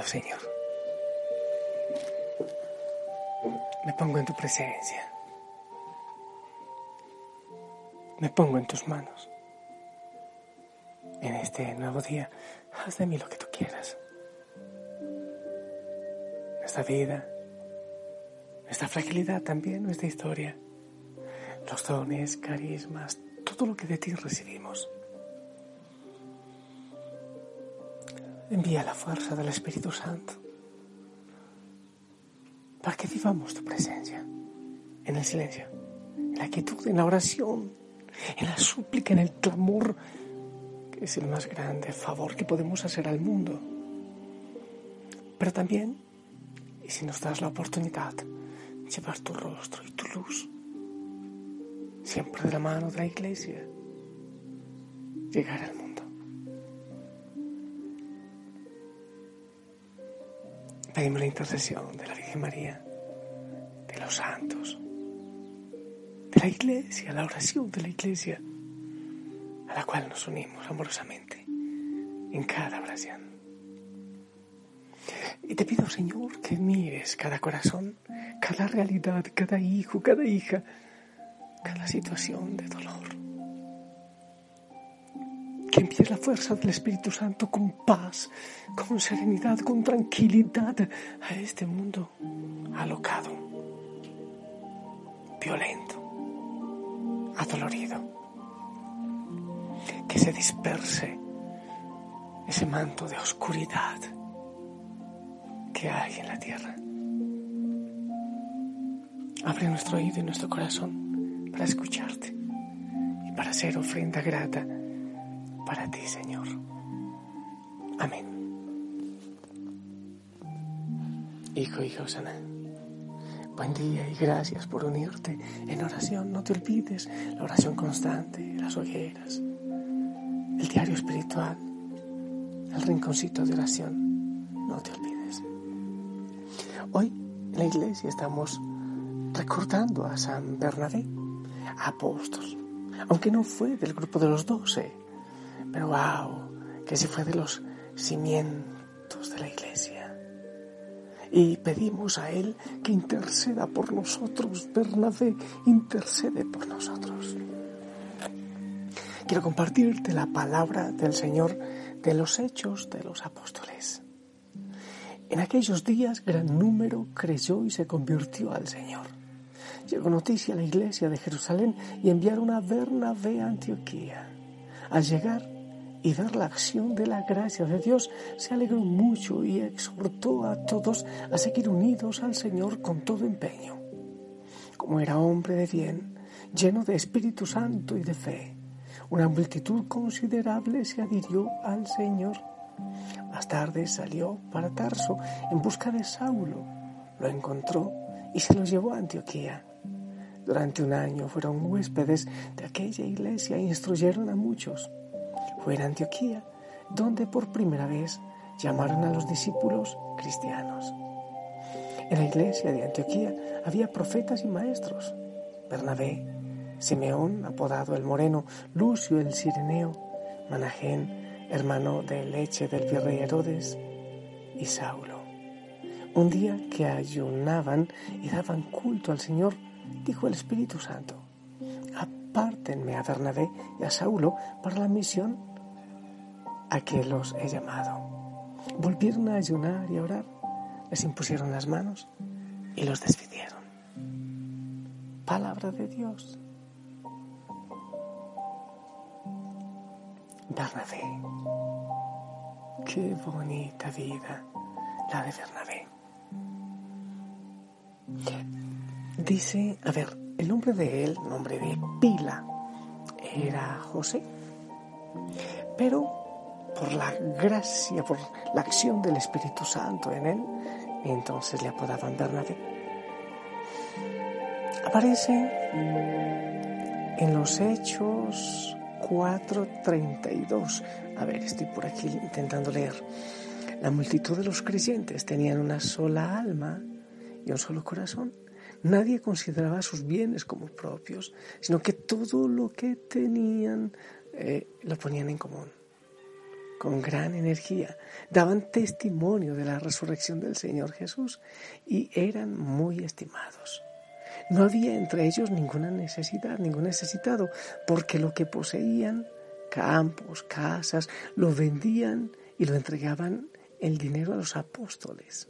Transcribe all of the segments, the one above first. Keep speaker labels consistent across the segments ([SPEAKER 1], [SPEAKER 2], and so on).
[SPEAKER 1] Señor, me pongo en tu presencia. Me pongo en tus manos. En este nuevo día, haz de mí lo que tú quieras. Nuestra vida, nuestra fragilidad también, nuestra historia, los dones, carismas, todo lo que de ti recibimos. Envía la fuerza del Espíritu Santo para que vivamos tu presencia en el silencio, en la quietud, en la oración, en la súplica, en el clamor, que es el más grande favor que podemos hacer al mundo. Pero también, y si nos das la oportunidad, llevar tu rostro y tu luz, siempre de la mano de la iglesia, llegar al mundo. Pedimos la intercesión de la Virgen María, de los santos, de la iglesia, la oración de la iglesia, a la cual nos unimos amorosamente en cada oración. Y te pido, Señor, que mires cada corazón, cada realidad, cada hijo, cada hija, cada situación de dolor. Que envíes la fuerza del Espíritu Santo con paz, con serenidad, con tranquilidad a este mundo alocado, violento adolorido. Que se disperse ese manto de oscuridad que hay en la tierra. Abre nuestro oído y nuestro corazón para escucharte y para ser ofrenda grata para ti, Señor. Amén. Hijo, hijo, sana. Buen día y gracias por unirte en oración. No te olvides la oración constante, las hogueras, el diario espiritual, el rinconcito de oración. No te olvides. Hoy en la iglesia estamos recordando a San Bernabé, apóstol, aunque no fue del grupo de los doce, pero wow, que sí fue de los cimientos de la iglesia y pedimos a Él que interceda por nosotros. Bernabé, intercede por nosotros. Quiero compartirte la palabra del Señor de los hechos de los apóstoles. En aquellos días gran número creyó y se convirtió al Señor. Llegó noticia a la iglesia de Jerusalén y enviaron a Bernabé a Antioquía. Al llegar y ver la acción de la gracia de Dios, se alegró mucho y exhortó a todos a seguir unidos al Señor con todo empeño. Como era hombre de bien, lleno de Espíritu Santo y de fe, una multitud considerable se adhirió al Señor. Más tarde salió para Tarso en busca de Saulo. Lo encontró y se lo llevó a Antioquía. Durante un año fueron huéspedes de aquella iglesia e instruyeron a muchos fue en Antioquía donde por primera vez llamaron a los discípulos cristianos. En la iglesia de Antioquía había profetas y maestros. Bernabé, Simeón, apodado el Moreno, Lucio el Sireneo, Manajén, hermano de leche del virrey Herodes, y Saulo. Un día que ayunaban y daban culto al Señor, dijo el Espíritu Santo, apártenme a Bernabé y a Saulo para la misión a que los he llamado. Volvieron a ayunar y a orar, les impusieron las manos y los despidieron. Palabra de Dios. Bernabé. Qué bonita vida la de Bernabé. Dice, a ver, el nombre de él, nombre de Pila, era José. Pero por la gracia, por la acción del Espíritu Santo en él, y entonces le apodaban Bernabé. Aparece en los Hechos 4:32. A ver, estoy por aquí intentando leer. La multitud de los creyentes tenían una sola alma y un solo corazón. Nadie consideraba sus bienes como propios, sino que todo lo que tenían eh, lo ponían en común con gran energía, daban testimonio de la resurrección del Señor Jesús y eran muy estimados. No había entre ellos ninguna necesidad, ningún necesitado, porque lo que poseían, campos, casas, lo vendían y lo entregaban el dinero a los apóstoles.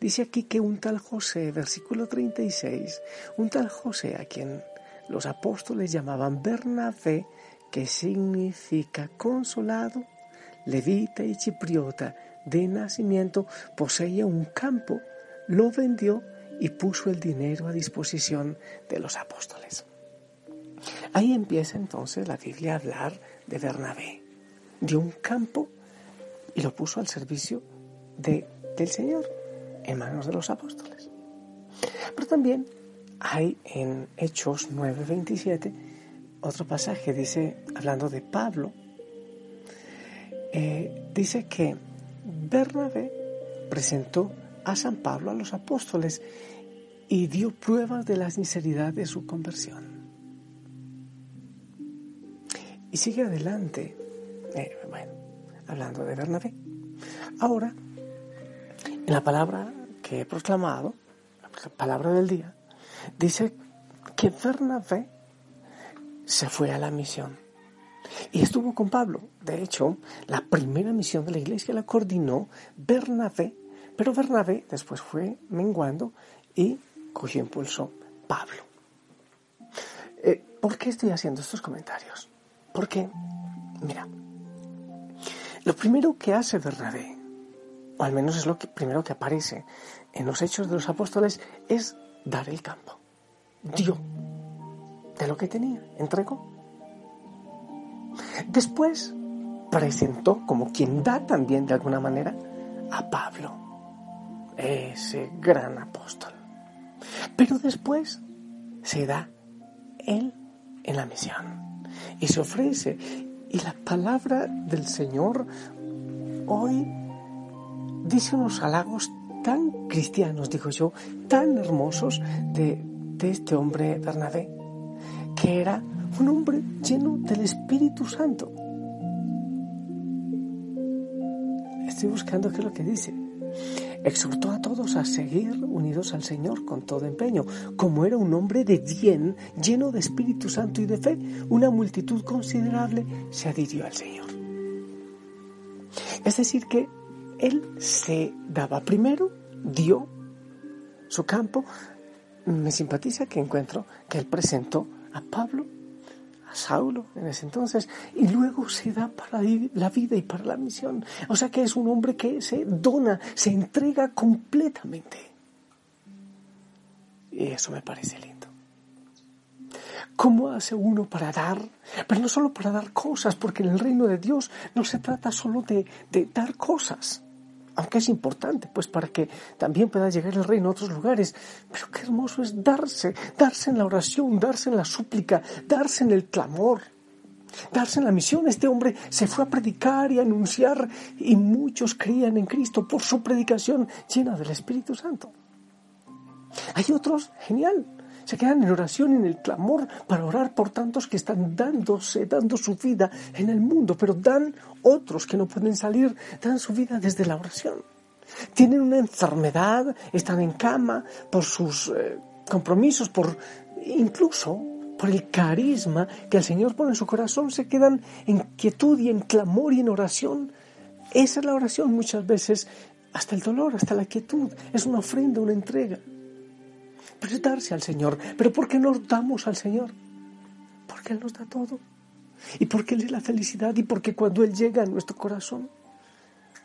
[SPEAKER 1] Dice aquí que un tal José, versículo 36, un tal José a quien los apóstoles llamaban Bernabé, que significa consolado, levita y chipriota de nacimiento, poseía un campo, lo vendió y puso el dinero a disposición de los apóstoles. Ahí empieza entonces la Biblia a hablar de Bernabé. Dio un campo y lo puso al servicio de, del Señor en manos de los apóstoles. Pero también hay en Hechos 9:27 otro pasaje, dice, hablando de Pablo, eh, dice que Bernabé presentó a San Pablo a los apóstoles y dio pruebas de la sinceridad de su conversión. Y sigue adelante, eh, bueno, hablando de Bernabé. Ahora, en la palabra que he proclamado, la palabra del día, dice que Bernabé se fue a la misión. Y estuvo con Pablo. De hecho, la primera misión de la iglesia la coordinó Bernabé, pero Bernabé después fue menguando y cogió impulso Pablo. Eh, ¿Por qué estoy haciendo estos comentarios? Porque, mira, lo primero que hace Bernabé, o al menos es lo primero que aparece en los hechos de los apóstoles, es dar el campo. Dio de lo que tenía, entregó. Después presentó como quien da también de alguna manera a Pablo, ese gran apóstol. Pero después se da él en la misión y se ofrece. Y la palabra del Señor hoy dice unos halagos tan cristianos, digo yo, tan hermosos de, de este hombre Bernabé, que era un hombre lleno del Espíritu Santo. Estoy buscando qué es lo que dice. Exhortó a todos a seguir unidos al Señor con todo empeño. Como era un hombre de bien, lleno de Espíritu Santo y de fe, una multitud considerable se adhirió al Señor. Es decir, que él se daba primero, dio su campo. Me simpatiza que encuentro que él presentó a Pablo, Saulo en ese entonces, y luego se da para la vida y para la misión. O sea que es un hombre que se dona, se entrega completamente. Y eso me parece lindo. ¿Cómo hace uno para dar? Pero no solo para dar cosas, porque en el reino de Dios no se trata solo de, de dar cosas aunque es importante, pues para que también pueda llegar el reino a otros lugares. Pero qué hermoso es darse, darse en la oración, darse en la súplica, darse en el clamor, darse en la misión. Este hombre se fue a predicar y a anunciar y muchos creían en Cristo por su predicación llena del Espíritu Santo. Hay otros, genial, se quedan en oración en el clamor para orar por tantos que están dándose, dando su vida en el mundo, pero dan otros que no pueden salir, dan su vida desde la oración. Tienen una enfermedad, están en cama por sus eh, compromisos, por incluso por el carisma que el Señor pone en su corazón, se quedan en quietud y en clamor y en oración. Esa es la oración muchas veces, hasta el dolor, hasta la quietud, es una ofrenda, una entrega darse al Señor. Pero ¿por qué nos damos al Señor? Porque Él nos da todo. Y porque Él es la felicidad y porque cuando Él llega a nuestro corazón,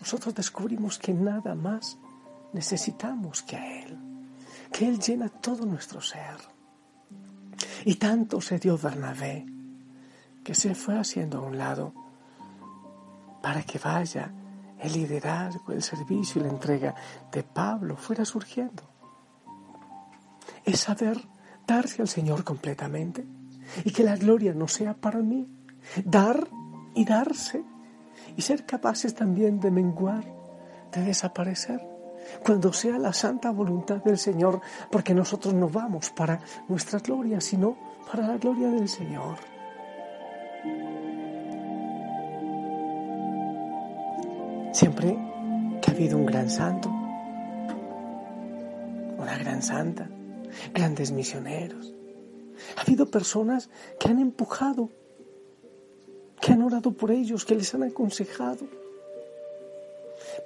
[SPEAKER 1] nosotros descubrimos que nada más necesitamos que a Él, que Él llena todo nuestro ser. Y tanto se dio Bernabé que se fue haciendo a un lado para que vaya el liderazgo, el servicio y la entrega de Pablo fuera surgiendo es saber darse al Señor completamente y que la gloria no sea para mí. Dar y darse y ser capaces también de menguar, de desaparecer, cuando sea la santa voluntad del Señor, porque nosotros no vamos para nuestra gloria, sino para la gloria del Señor. Siempre que ha habido un gran santo, una gran santa, grandes misioneros, ha habido personas que han empujado, que han orado por ellos, que les han aconsejado,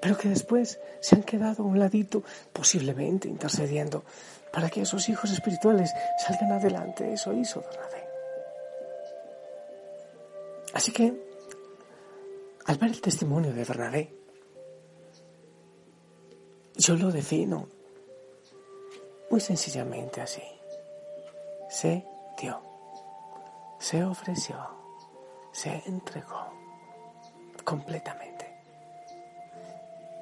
[SPEAKER 1] pero que después se han quedado a un ladito, posiblemente intercediendo para que esos hijos espirituales salgan adelante. Eso hizo Bernabé. Así que, al ver el testimonio de Bernabé, yo lo defino muy sencillamente así. Se dio, se ofreció, se entregó. Completamente.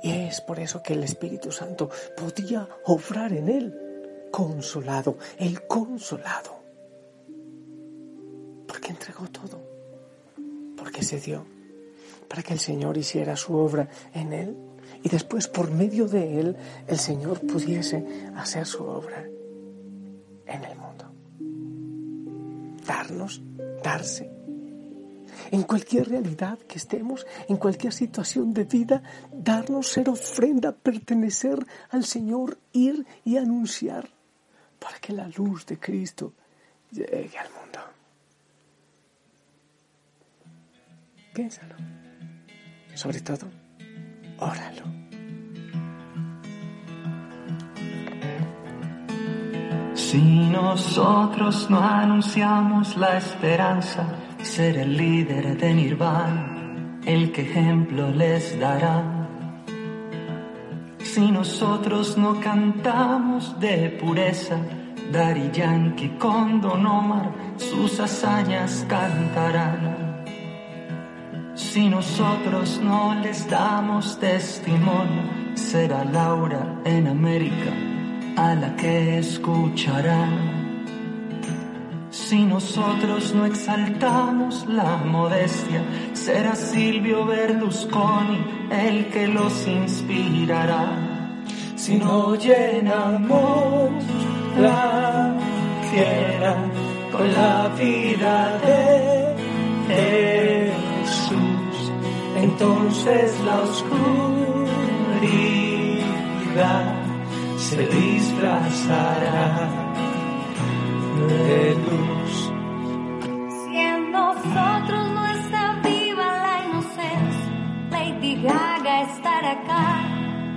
[SPEAKER 1] Y es por eso que el Espíritu Santo podía obrar en él, consolado, el consolado. Porque entregó todo, porque se dio, para que el Señor hiciera su obra en él y después por medio de él el Señor pudiese hacer su obra en el mundo. Darnos, darse en cualquier realidad que estemos, en cualquier situación de vida, darnos ser ofrenda, pertenecer al Señor, ir y anunciar para que la luz de Cristo llegue al mundo. Piénsalo. Sobre todo, óralo.
[SPEAKER 2] Si nosotros no anunciamos la esperanza, ser el líder de Nirvana, el que ejemplo les dará. Si nosotros no cantamos de pureza, Dari Yankee con Don Omar sus hazañas cantarán. Si nosotros no les damos testimonio, será Laura en América a la que escucharán. Si nosotros no exaltamos la modestia, será Silvio Berlusconi el que los inspirará. Si no llenamos la tierra con la vida de Jesús, entonces la oscuridad se disfrazará de luz.
[SPEAKER 3] Si en nosotros no está viva la inocencia, Lady Gaga estará acá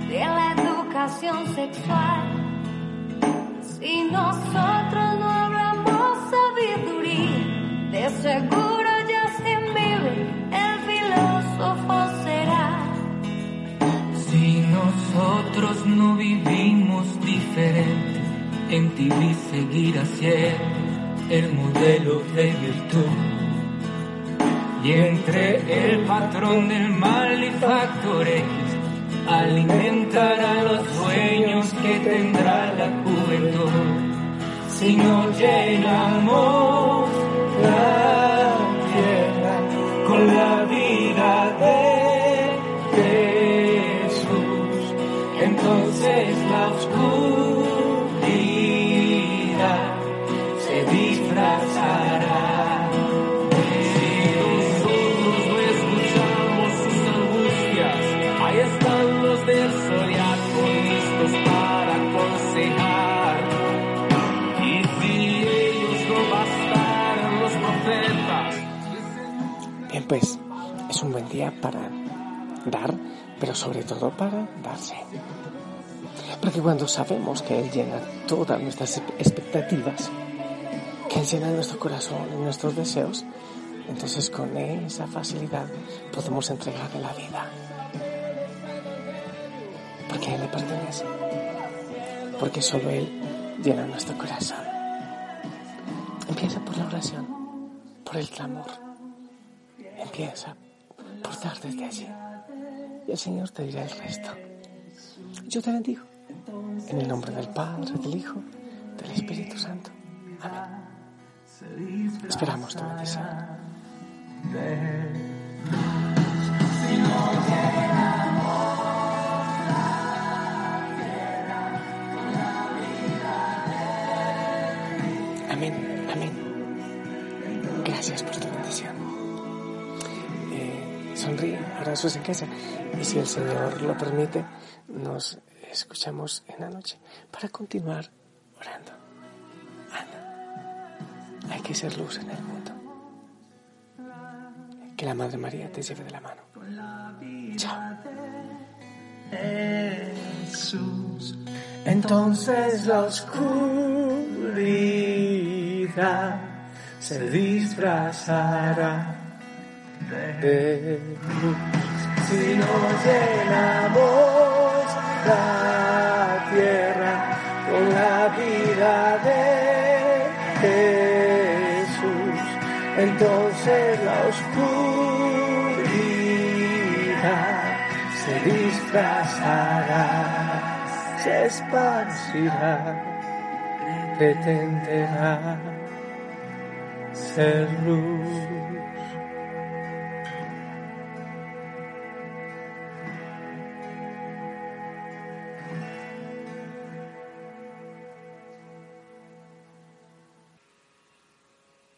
[SPEAKER 3] de la educación sexual. Si nosotros no hablamos sabiduría, de seguro
[SPEAKER 2] nosotros no vivimos diferente, en ti vi seguir siendo el modelo de virtud. Y entre el patrón del mal y Factor X, alimentará los sueños que tendrá la juventud. Si no llenamos la tierra con la vida de
[SPEAKER 1] dar, pero sobre todo para darse. Porque cuando sabemos que Él llena todas nuestras expectativas, que Él llena nuestro corazón y nuestros deseos, entonces con esa facilidad podemos entregarle la vida. Porque Él le pertenece. Porque solo Él llena nuestro corazón. Empieza por la oración, por el clamor. Empieza por dar desde allí. Y el Señor te dirá el resto. Yo te bendigo. En el nombre del Padre, del Hijo, del Espíritu Santo. Amén. Esperamos tu bendición.
[SPEAKER 4] Abrazos en casa. Y si el Señor lo permite, nos escuchamos en la noche para continuar orando. Anda, hay que ser luz en el mundo. Que la Madre María te lleve de la mano. Chao.
[SPEAKER 1] Jesús, entonces la oscuridad se disfrazará de luz. Si nos llenamos la tierra con la vida de Jesús, entonces la oscuridad se disfrazará, se esparcirá, pretenderá ser luz.